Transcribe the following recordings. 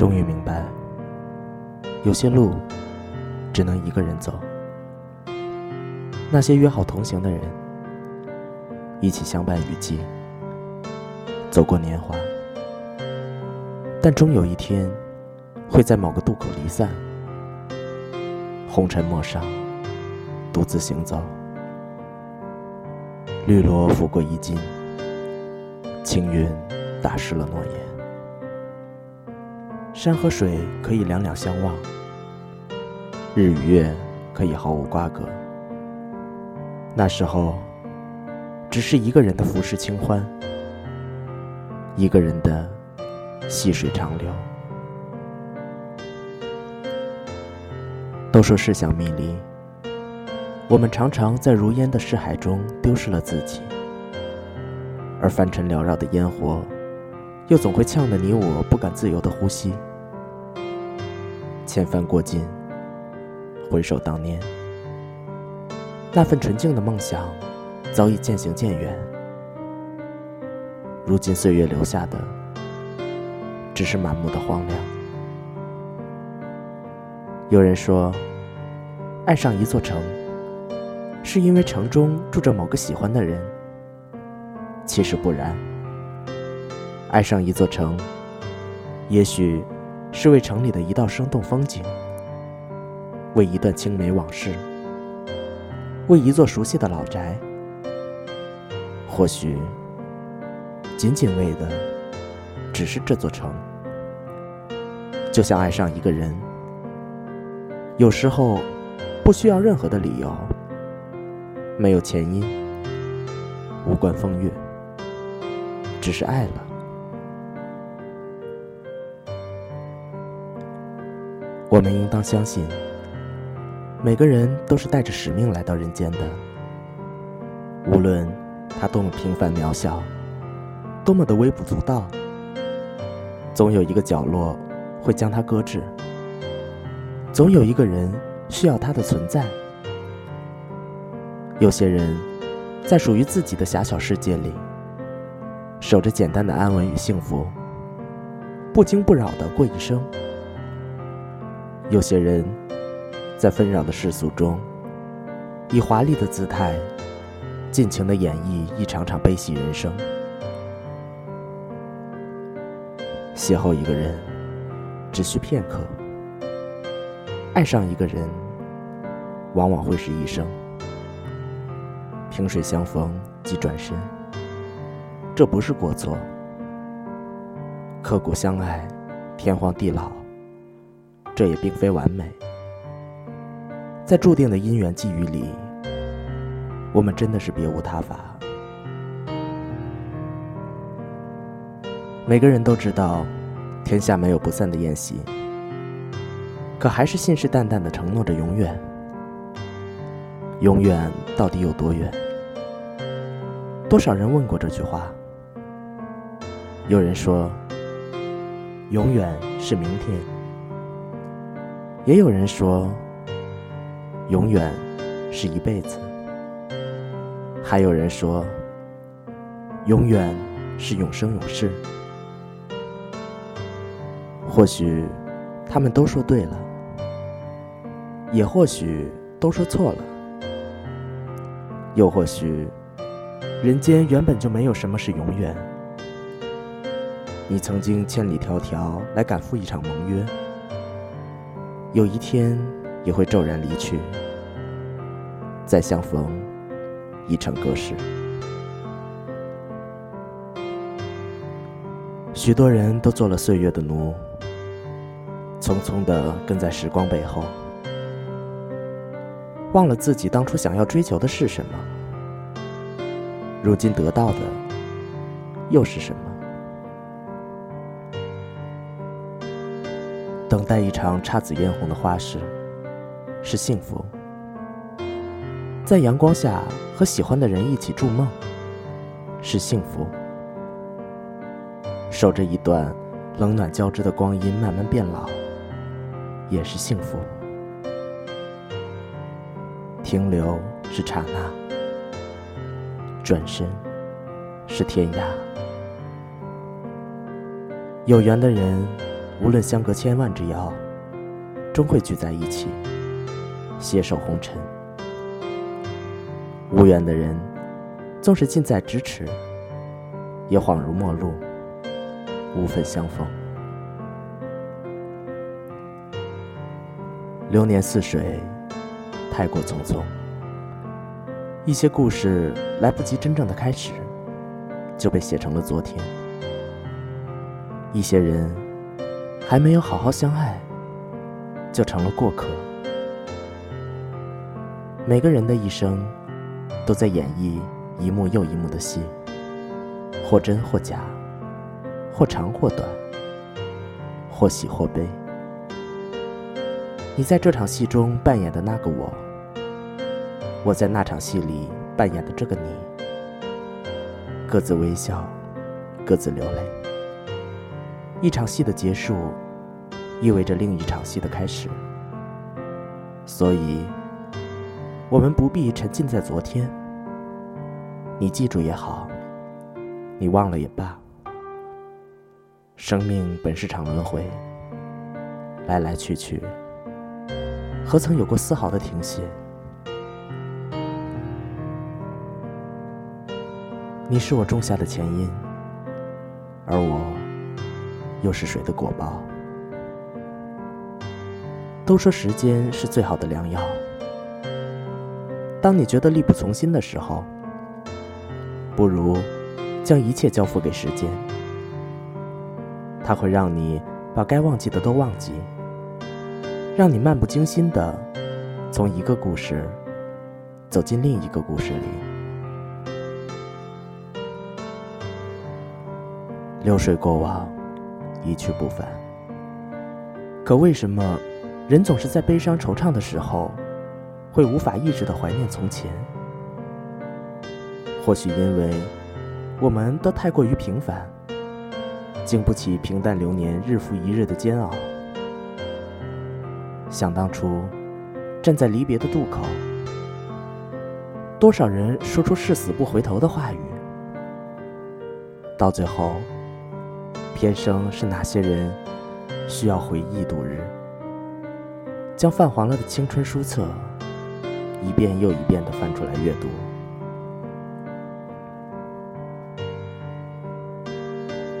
终于明白，有些路只能一个人走。那些约好同行的人，一起相伴雨季，走过年华，但终有一天会在某个渡口离散，红尘陌上，独自行走。绿萝拂过衣襟，青云打湿了诺言。山和水可以两两相望，日与月可以毫无瓜葛。那时候，只是一个人的浮世清欢，一个人的细水长流。都说世相迷离，我们常常在如烟的世海中丢失了自己，而凡尘缭绕的烟火，又总会呛得你我不敢自由的呼吸。千帆过尽，回首当年。那份纯净的梦想，早已渐行渐远。如今岁月留下的，只是满目的荒凉。有人说，爱上一座城，是因为城中住着某个喜欢的人。其实不然，爱上一座城，也许是为城里的一道生动风景，为一段青梅往事。为一座熟悉的老宅，或许仅仅为的只是这座城。就像爱上一个人，有时候不需要任何的理由，没有前因，无关风月，只是爱了。我们应当相信。每个人都是带着使命来到人间的，无论他多么平凡渺小，多么的微不足道，总有一个角落会将他搁置，总有一个人需要他的存在。有些人，在属于自己的狭小世界里，守着简单的安稳与幸福，不惊不扰的过一生。有些人。在纷扰的世俗中，以华丽的姿态，尽情的演绎一场场悲喜人生。邂逅一个人，只需片刻；爱上一个人，往往会是一生。萍水相逢即转身，这不是过错；刻骨相爱，天荒地老，这也并非完美。在注定的因缘际遇里，我们真的是别无他法。每个人都知道，天下没有不散的宴席，可还是信誓旦旦的承诺着永远。永远到底有多远？多少人问过这句话？有人说，永远是明天；也有人说。永远是一辈子，还有人说，永远是永生永世。或许他们都说对了，也或许都说错了，又或许人间原本就没有什么是永远。你曾经千里迢迢来赶赴一场盟约，有一天。也会骤然离去，再相逢已成隔世。许多人都做了岁月的奴，匆匆的跟在时光背后，忘了自己当初想要追求的是什么，如今得到的又是什么？在一场姹紫嫣红的花事。是幸福，在阳光下和喜欢的人一起筑梦，是幸福；守着一段冷暖交织的光阴慢慢变老，也是幸福。停留是刹那，转身是天涯。有缘的人无论相隔千万之遥，终会聚在一起，携手红尘。无缘的人，纵是近在咫尺，也恍如陌路，无分相逢。流年似水，太过匆匆。一些故事来不及真正的开始，就被写成了昨天；一些人还没有好好相爱，就成了过客。每个人的一生，都在演绎一幕又一幕的戏，或真或假，或长或短，或喜或悲。你在这场戏中扮演的那个我，我在那场戏里扮演的这个你，各自微笑，各自流泪。一场戏的结束，意味着另一场戏的开始。所以，我们不必沉浸在昨天。你记住也好，你忘了也罢。生命本是场轮回，来来去去。何曾有过丝毫的停歇？你是我种下的前因，而我又是谁的果报？都说时间是最好的良药。当你觉得力不从心的时候，不如将一切交付给时间，它会让你把该忘记的都忘记。让你漫不经心的从一个故事走进另一个故事里。流水过往，一去不返。可为什么人总是在悲伤惆怅的时候，会无法抑制的怀念从前？或许因为我们都太过于平凡，经不起平淡流年日复一日的煎熬。想当初，站在离别的渡口，多少人说出誓死不回头的话语，到最后，天生是哪些人需要回忆度日，将泛黄了的青春书册一遍又一遍的翻出来阅读。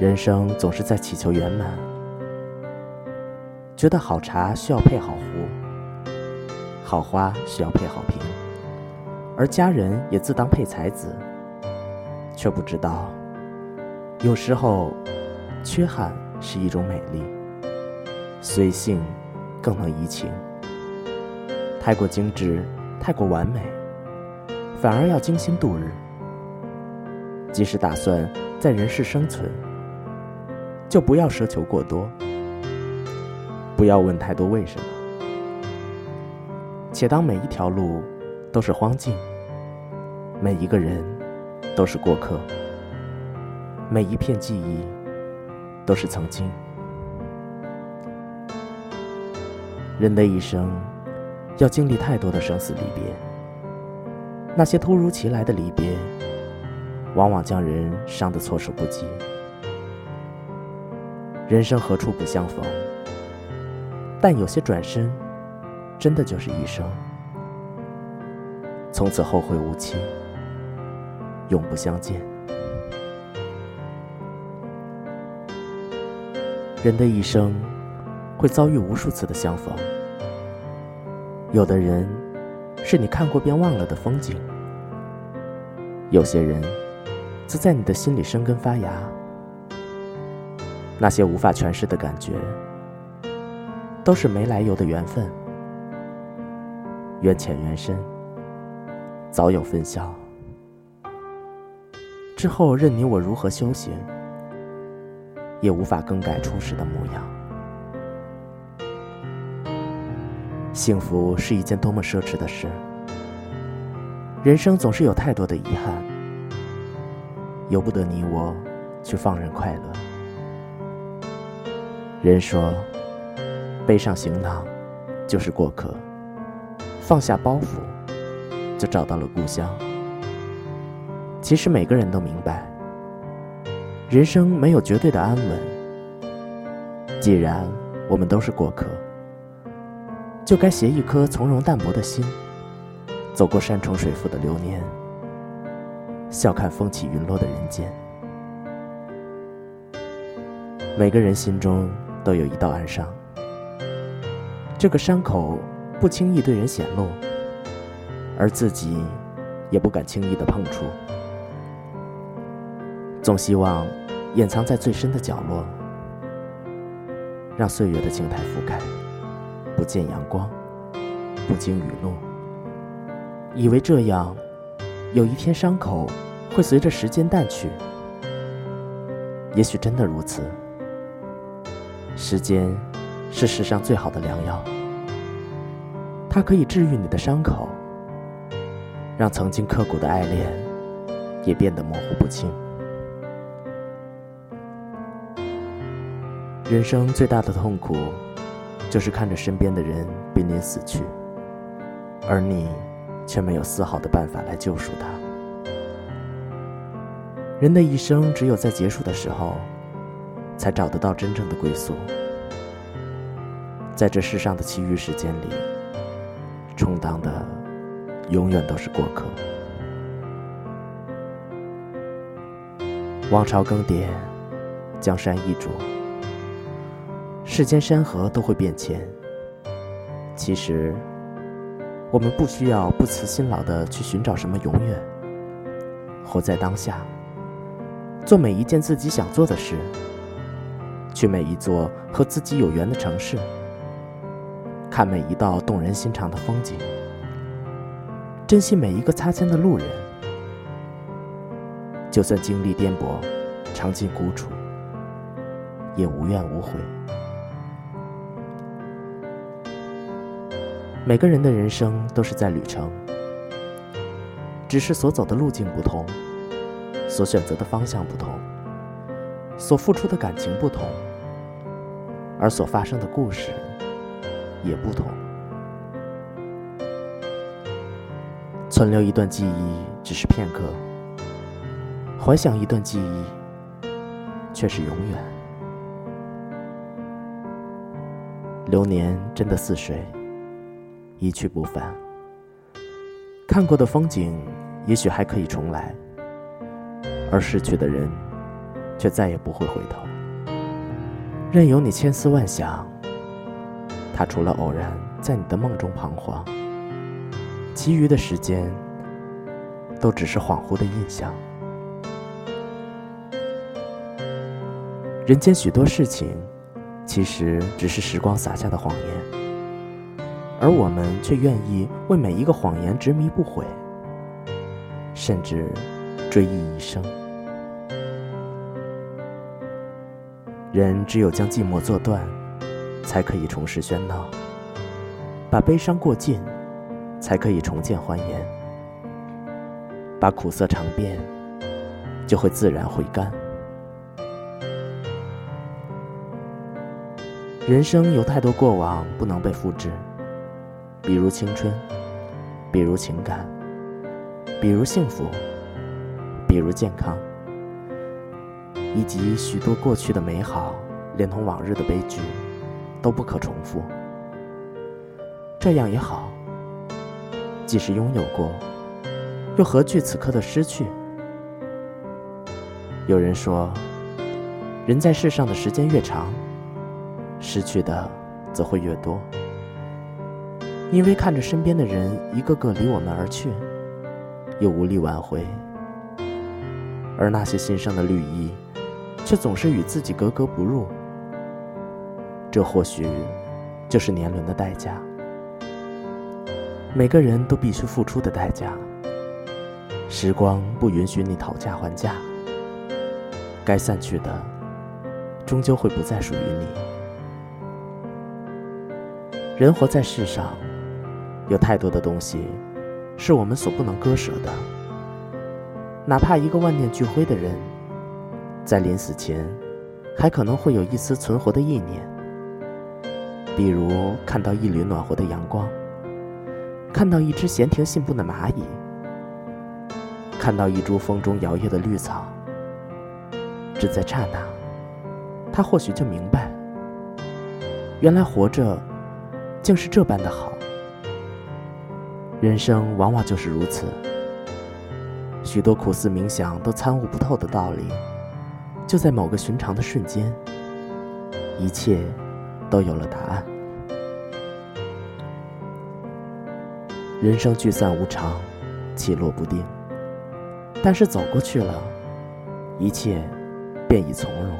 人生总是在祈求圆满。觉得好茶需要配好壶，好花需要配好瓶，而家人也自当配才子，却不知道，有时候，缺憾是一种美丽，随性更能怡情。太过精致，太过完美，反而要精心度日。即使打算在人世生存，就不要奢求过多。不要问太多为什么，且当每一条路都是荒径，每一个人都是过客，每一片记忆都是曾经。人的一生要经历太多的生死离别，那些突如其来的离别，往往将人伤得措手不及。人生何处不相逢？但有些转身，真的就是一生，从此后会无期，永不相见。人的一生会遭遇无数次的相逢，有的人是你看过便忘了的风景，有些人则在你的心里生根发芽，那些无法诠释的感觉。都是没来由的缘分，缘浅缘深，早有分晓。之后任你我如何修行，也无法更改初始的模样。幸福是一件多么奢侈的事，人生总是有太多的遗憾，由不得你我去放任快乐。人说。背上行囊，就是过客；放下包袱，就找到了故乡。其实每个人都明白，人生没有绝对的安稳，既然我们都是过客，就该携一颗从容淡泊的心，走过山重水复的流年，笑看风起云落的人间。每个人心中都有一道暗伤，这个伤口不轻易对人显露，而自己也不敢轻易的碰触，总希望掩藏在最深的角落。让岁月的青苔覆盖，不见阳光，不经雨露。以为这样，有一天伤口会随着时间淡去。也许真的如此。时间是世上最好的良药，它可以治愈你的伤口，让曾经刻骨的爱恋也变得模糊不清。人生最大的痛苦，就是看着身边的人濒临死去，而你却没有丝毫的办法来救赎他。人的一生，只有在结束的时候，才找得到真正的归宿。在这世上的其余时间里，充当的永远都是过客。王朝更迭，江山易主。世间山河都会变迁。其实，我们不需要不辞辛劳的去寻找什么永远。活在当下，做每一件自己想做的事，去每一座和自己有缘的城市，看每一道动人心肠的风景，珍惜每一个擦肩的路人。就算经历颠簸，尝尽苦楚，也无怨无悔。每个人的人生都是在旅程，只是所走的路径不同，所选择的方向不同，所付出的感情不同，而所发生的故事也不同。存留一段记忆只是片刻，怀想一段记忆却是永远。流年真的似水。一去不返，看过的风景也许还可以重来，而逝去的人却再也不会回头。任由你千思万想，他除了偶然在你的梦中彷徨，其余的时间都只是恍惚的印象。人间许多事情，其实只是时光撒下的谎言。而我们却愿意为每一个谎言执迷不悔，甚至追忆一生。人只有将寂寞做断，才可以重拾喧闹；把悲伤过尽，才可以重见欢颜；把苦涩尝遍，就会自然回甘。人生有太多过往不能被复制。比如青春，比如情感，比如幸福，比如健康，以及许多过去的美好，连同往日的悲剧，都不可重复。这样也好，即使拥有过，又何惧此刻的失去？有人说，人在世上的时间越长，失去的则会越多。因为看着身边的人一个个离我们而去，又无力挽回，而那些心上的绿意，却总是与自己格格不入。这或许就是年轮的代价，每个人都必须付出的代价。时光不允许你讨价还价，该散去的，终究会不再属于你。人活在世上。有太多的东西，是我们所不能割舍的。哪怕一个万念俱灰的人，在临死前，还可能会有一丝存活的意念。比如看到一缕暖和的阳光，看到一只闲庭信步的蚂蚁，看到一株风中摇曳的绿草。只在刹那，他或许就明白，原来活着竟是这般的好。人生往往就是如此，许多苦思冥想都参悟不透的道理，就在某个寻常的瞬间，一切都有了答案。人生聚散无常，起落不定，但是走过去了，一切便已从容。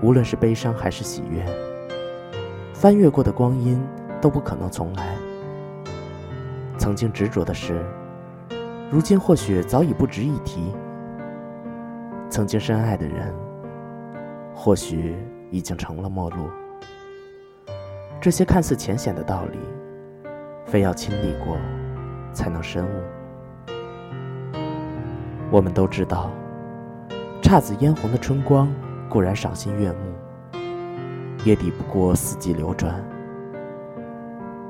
无论是悲伤还是喜悦，翻越过的光阴都不可能重来。曾经执着的事，如今或许早已不值一提；曾经深爱的人，或许已经成了陌路。这些看似浅显的道理，非要亲历过，才能深悟。我们都知道，姹紫嫣红的春光固然赏心悦目，也抵不过四季流转。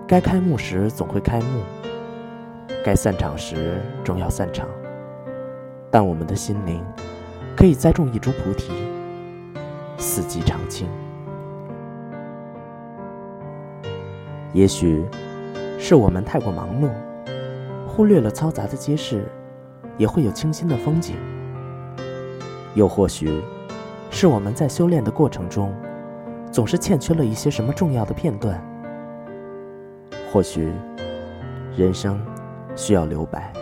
该开幕时总会开幕。该散场时终要散场，但我们的心灵可以栽种一株菩提，四季常青。也许是我们太过忙碌，忽略了嘈杂的街市也会有清新的风景；又或许是我们在修炼的过程中，总是欠缺了一些什么重要的片段。或许人生。需要留白，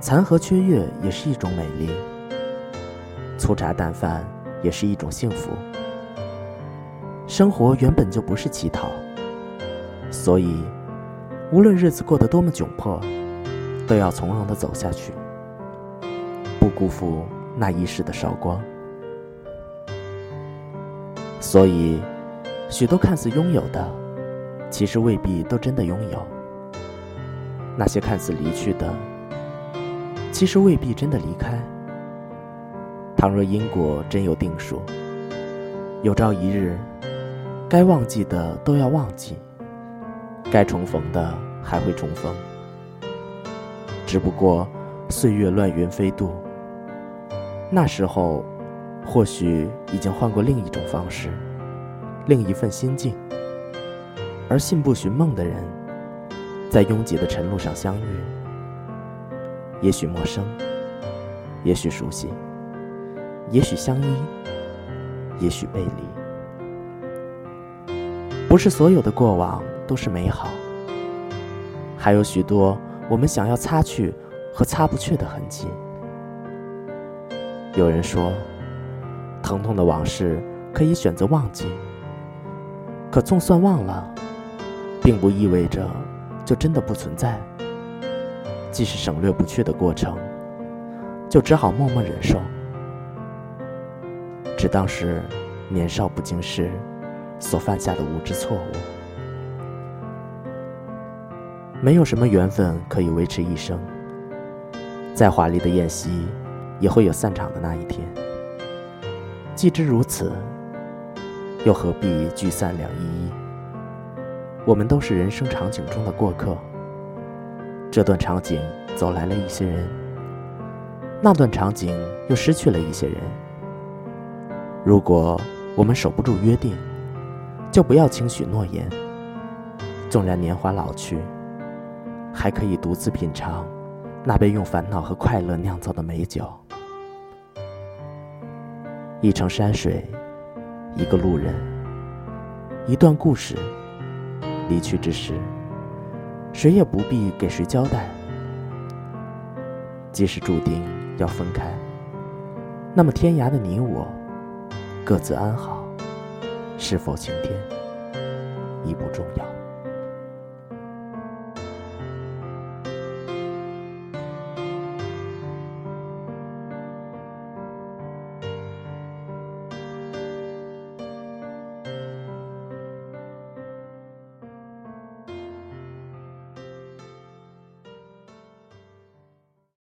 残荷缺月也是一种美丽，粗茶淡饭也是一种幸福。生活原本就不是乞讨，所以无论日子过得多么窘迫，都要从容的走下去，不辜负那一世的韶光。所以，许多看似拥有的，其实未必都真的拥有。那些看似离去的，其实未必真的离开。倘若因果真有定数，有朝一日，该忘记的都要忘记，该重逢的还会重逢。只不过岁月乱云飞渡，那时候，或许已经换过另一种方式，另一份心境。而信步寻梦的人。在拥挤的晨路上相遇，也许陌生，也许熟悉，也许相依，也许背离。不是所有的过往都是美好，还有许多我们想要擦去和擦不去的痕迹。有人说，疼痛的往事可以选择忘记，可纵算忘了，并不意味着。就真的不存在。既是省略不去的过程，就只好默默忍受，只当是年少不经事所犯下的无知错误。没有什么缘分可以维持一生，再华丽的宴席，也会有散场的那一天。既知如此，又何必聚散两依依？我们都是人生场景中的过客。这段场景走来了一些人，那段场景又失去了一些人。如果我们守不住约定，就不要轻许诺言。纵然年华老去，还可以独自品尝那杯用烦恼和快乐酿造的美酒。一程山水，一个路人，一段故事。离去之时，谁也不必给谁交代。即使注定要分开，那么天涯的你我，各自安好，是否晴天已不重要。